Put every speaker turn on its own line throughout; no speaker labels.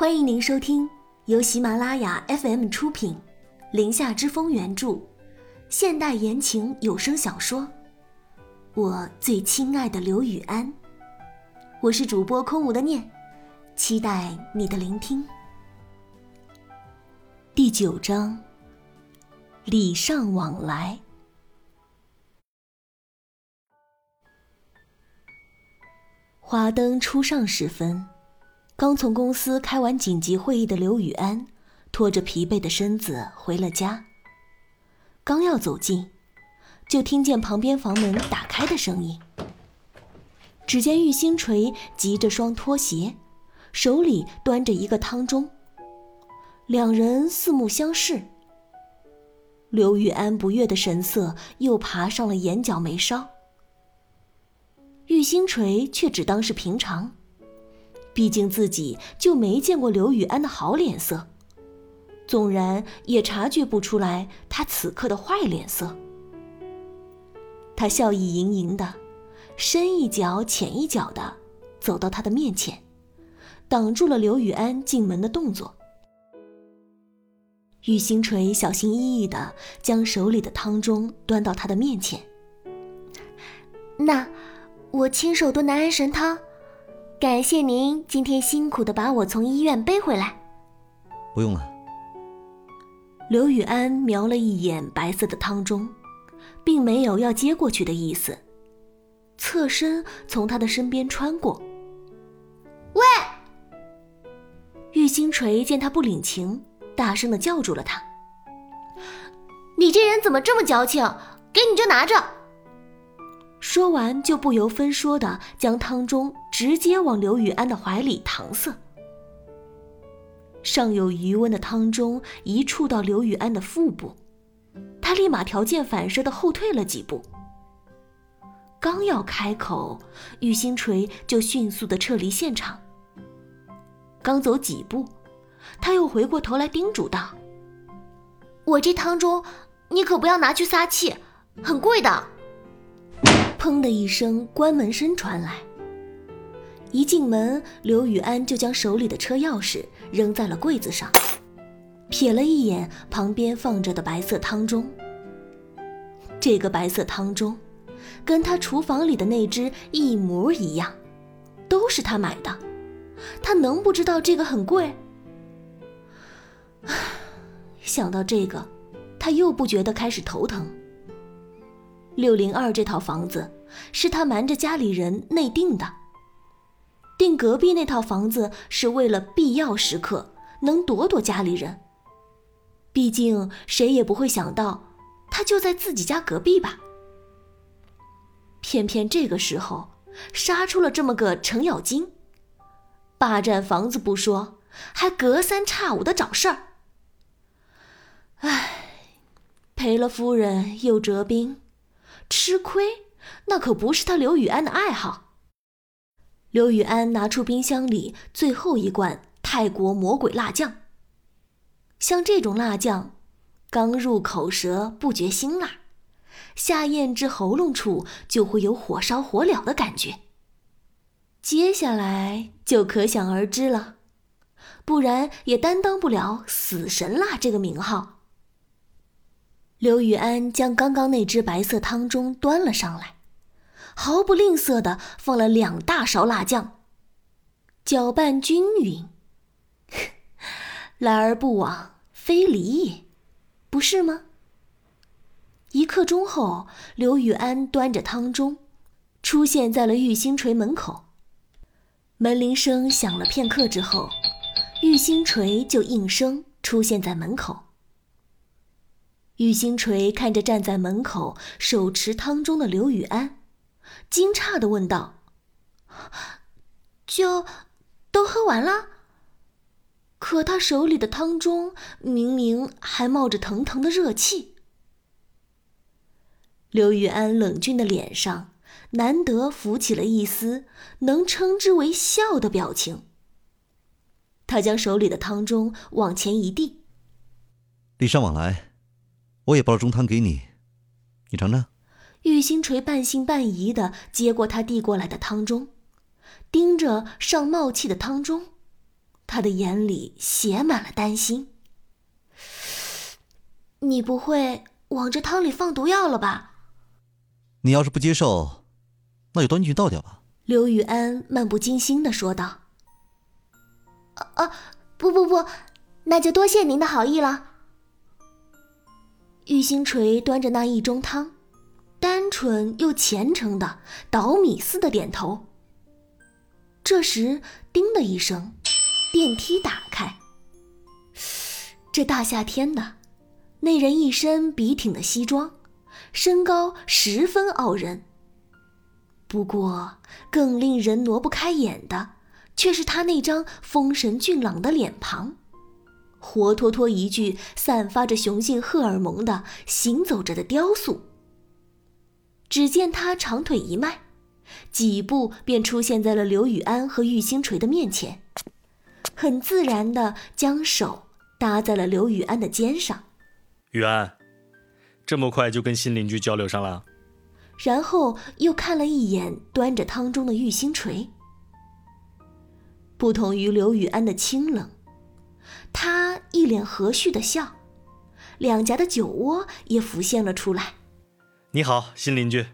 欢迎您收听由喜马拉雅 FM 出品，《林下之风》原著，现代言情有声小说《我最亲爱的刘雨安》。我是主播空无的念，期待你的聆听。第九章，礼尚往来。华灯初上时分。刚从公司开完紧急会议的刘雨安，拖着疲惫的身子回了家。刚要走近，就听见旁边房门打开的声音。只见玉星锤急着双拖鞋，手里端着一个汤盅。两人四目相视，刘雨安不悦的神色又爬上了眼角眉梢。玉星锤却只当是平常。毕竟自己就没见过刘雨安的好脸色，纵然也察觉不出来他此刻的坏脸色。他笑意盈盈的，深一脚浅一脚的走到他的面前，挡住了刘雨安进门的动作。玉星锤小心翼翼的将手里的汤盅端到他的面前。那，我亲手炖的安神汤。感谢您今天辛苦的把我从医院背回来。
不用了。
刘雨安瞄了一眼白色的汤盅，并没有要接过去的意思，侧身从他的身边穿过。喂！玉星锤见他不领情，大声的叫住了他：“你这人怎么这么矫情？给你就拿着。”说完，就不由分说的将汤盅直接往刘雨安的怀里搪塞。尚有余温的汤盅一触到刘雨安的腹部，他立马条件反射的后退了几步。刚要开口，玉星锤就迅速的撤离现场。刚走几步，他又回过头来叮嘱道：“我这汤盅，你可不要拿去撒气，很贵的。”砰的一声，关门声传来。一进门，刘雨安就将手里的车钥匙扔在了柜子上，瞥了一眼旁边放着的白色汤盅。这个白色汤盅，跟他厨房里的那只一模一样，都是他买的。他能不知道这个很贵？想到这个，他又不觉得开始头疼。六零二这套房子是他瞒着家里人内定的，定隔壁那套房子是为了必要时刻能躲躲家里人。毕竟谁也不会想到，他就在自己家隔壁吧。偏偏这个时候杀出了这么个程咬金，霸占房子不说，还隔三差五的找事儿。唉，赔了夫人又折兵。吃亏，那可不是他刘雨安的爱好。刘雨安拿出冰箱里最后一罐泰国魔鬼辣酱。像这种辣酱，刚入口舌不觉辛辣，下咽至喉咙处就会有火烧火燎的感觉。接下来就可想而知了，不然也担当不了“死神辣”这个名号。刘雨安将刚刚那只白色汤盅端了上来，毫不吝啬的放了两大勺辣酱，搅拌均匀。来而不往非礼也，不是吗？一刻钟后，刘雨安端着汤盅，出现在了玉星锤门口。门铃声响了片刻之后，玉星锤就应声出现在门口。玉星锤看着站在门口手持汤盅的刘雨安，惊诧的问道：“就都喝完了？可他手里的汤中明明还冒着腾腾的热气。”刘雨安冷峻的脸上难得浮起了一丝能称之为笑的表情。他将手里的汤盅往前一递：“
礼尚往来。”我也煲了中汤给你，你尝尝。
玉星锤半信半疑的接过他递过来的汤盅，盯着上冒气的汤盅，他的眼里写满了担心。你不会往这汤里放毒药了吧？
你要是不接受，那就端进去倒掉吧。
刘雨安漫不经心的说道。啊啊，不不不，那就多谢您的好意了。玉星锤端着那一盅汤，单纯又虔诚的捣米似的点头。这时，叮的一声，电梯打开。这大夏天的，那人一身笔挺的西装，身高十分傲人。不过，更令人挪不开眼的，却是他那张丰神俊朗的脸庞，活脱脱一具散发着雄性荷尔蒙的行走着的雕塑。只见他长腿一迈。几步便出现在了刘雨安和玉星锤的面前，很自然的将手搭在了刘雨安的肩上。
雨安，这么快就跟新邻居交流上了？
然后又看了一眼端着汤中的玉星锤。不同于刘雨安的清冷，他一脸和煦的笑，两颊的酒窝也浮现了出来。
你好，新邻居。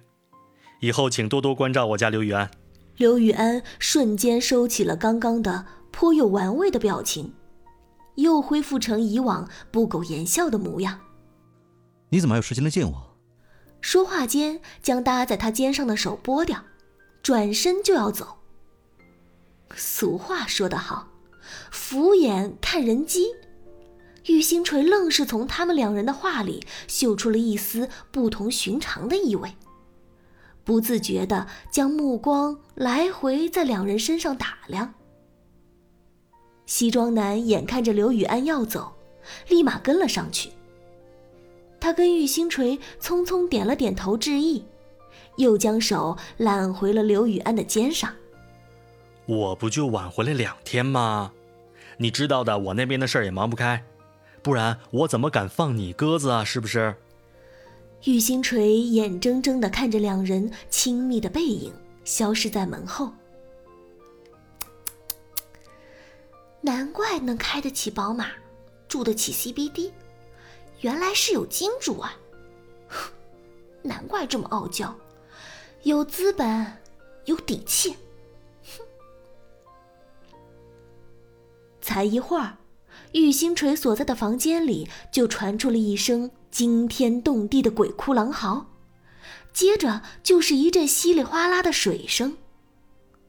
以后请多多关照我家刘雨安。
刘雨安瞬间收起了刚刚的颇有玩味的表情，又恢复成以往不苟言笑的模样。
你怎么还有时间来见我？
说话间，将搭在他肩上的手拨掉，转身就要走。俗话说得好，俯眼看人机。玉星锤愣是从他们两人的话里嗅出了一丝不同寻常的意味。不自觉地将目光来回在两人身上打量。西装男眼看着刘雨安要走，立马跟了上去。他跟玉星锤匆匆点了点头致意，又将手揽回了刘雨安的肩上。
我不就晚回来两天吗？你知道的，我那边的事儿也忙不开，不然我怎么敢放你鸽子啊？是不是？
玉星锤眼睁睁地看着两人亲密的背影消失在门后，难怪能开得起宝马，住得起 CBD，原来是有金主啊！难怪这么傲娇，有资本，有底气。才一会儿，玉星锤所在的房间里就传出了一声。惊天动地的鬼哭狼嚎，接着就是一阵稀里哗啦的水声，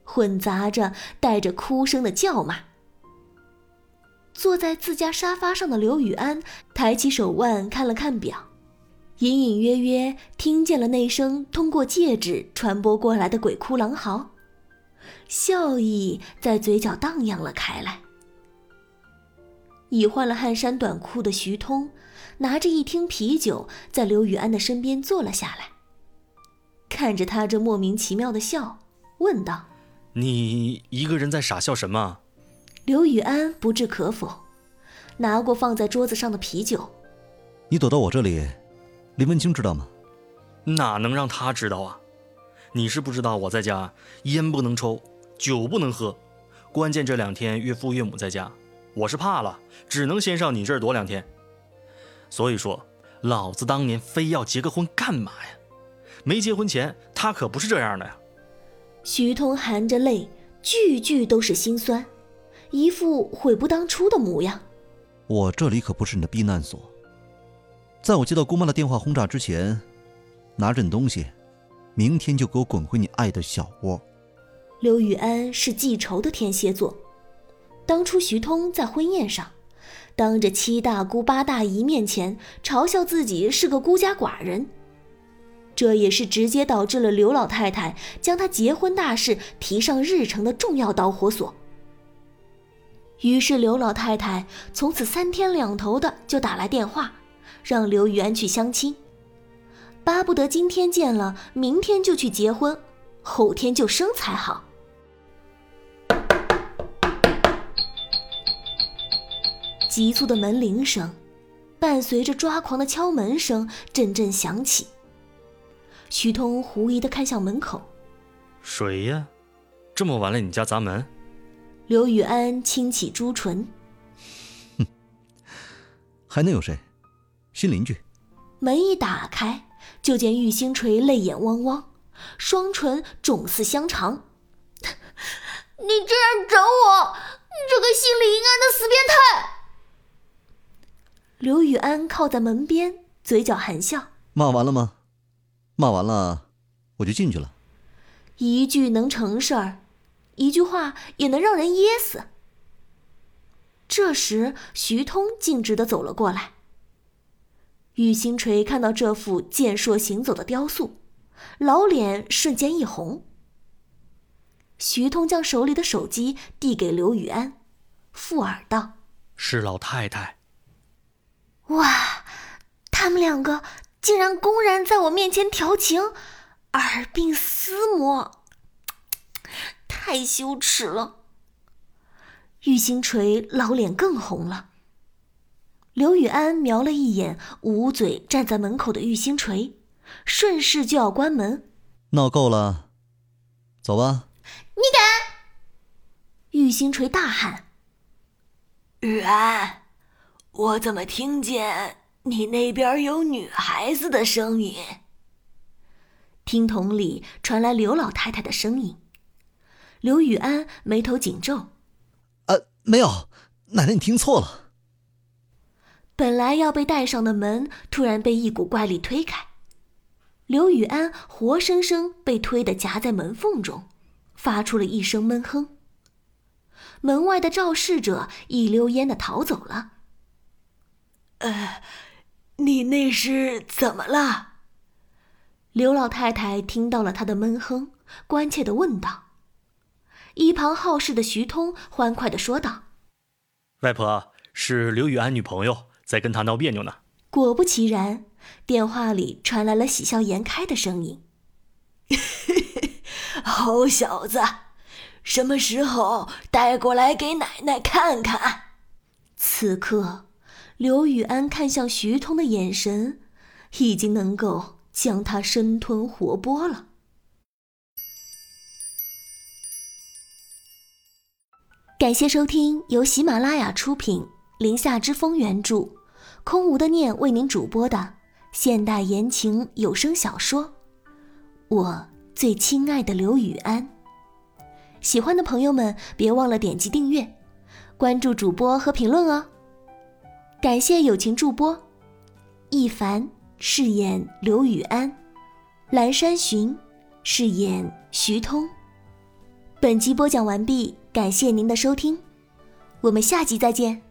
混杂着带着哭声的叫骂。坐在自家沙发上的刘雨安抬起手腕看了看表，隐隐约约听见了那声通过戒指传播过来的鬼哭狼嚎，笑意在嘴角荡漾了开来。已换了汗衫短裤的徐通。拿着一听啤酒，在刘雨安的身边坐了下来，看着他这莫名其妙的笑，问道：“
你一个人在傻笑什么？”
刘雨安不置可否，拿过放在桌子上的啤酒：“
你躲到我这里，林文清知道吗？”“
哪能让他知道啊？你是不知道我在家烟不能抽，酒不能喝，关键这两天岳父岳母在家，我是怕了，只能先上你这儿躲两天。”所以说，老子当年非要结个婚干嘛呀？没结婚前，他可不是这样的呀。
徐通含着泪，句句都是心酸，一副悔不当初的模样。
我这里可不是你的避难所。在我接到姑妈的电话轰炸之前，拿着你东西，明天就给我滚回你爱的小窝。
刘雨安是记仇的天蝎座，当初徐通在婚宴上。当着七大姑八大姨面前嘲笑自己是个孤家寡人，这也是直接导致了刘老太太将他结婚大事提上日程的重要导火索。于是刘老太太从此三天两头的就打来电话，让刘玉安去相亲，巴不得今天见了，明天就去结婚，后天就生才好。急促的门铃声，伴随着抓狂的敲门声，阵阵响起。徐通狐疑的看向门口：“
谁呀？这么晚了，你家砸门？”
刘雨安轻启朱唇，
哼，还能有谁？新邻居。
门一打开，就见玉星锤泪眼汪汪，双唇肿似香肠。
你这样整我，你这个心理阴暗的死变态！
刘雨安靠在门边，嘴角含笑。
骂完了吗？骂完了，我就进去了。
一句能成事儿，一句话也能让人噎死。这时，徐通径直的走了过来。玉星锤看到这副健硕行走的雕塑，老脸瞬间一红。徐通将手里的手机递给刘雨安，附耳道：“
是老太太。”
哇，他们两个竟然公然在我面前调情，耳鬓厮磨，太羞耻了！
玉星锤老脸更红了。刘雨安瞄了一眼捂嘴站在门口的玉星锤，顺势就要关门。
闹够了，走吧。
你敢！
玉星锤大喊：“
雨安！”我怎么听见你那边有女孩子的声音？
听筒里传来刘老太太的声音。刘雨安眉头紧皱：“
呃，没有，奶奶你听错了。”
本来要被带上的门，突然被一股怪力推开。刘雨安活生生被推得夹在门缝中，发出了一声闷哼。门外的肇事者一溜烟的逃走了。
呃，你那是怎么了？
刘老太太听到了他的闷哼，关切的问道。一旁好事的徐通欢快的说道：“
外婆是刘雨安女朋友，在跟他闹别扭呢。”
果不其然，电话里传来了喜笑颜开的声音：“
好小子，什么时候带过来给奶奶看看？”
此刻。刘宇安看向徐通的眼神，已经能够将他生吞活剥了。感谢收听由喜马拉雅出品、林下之风原著、空无的念为您主播的现代言情有声小说《我最亲爱的刘宇安》。喜欢的朋友们，别忘了点击订阅、关注主播和评论哦。感谢友情助播，一凡饰演刘雨安，蓝山寻饰演徐通。本集播讲完毕，感谢您的收听，我们下集再见。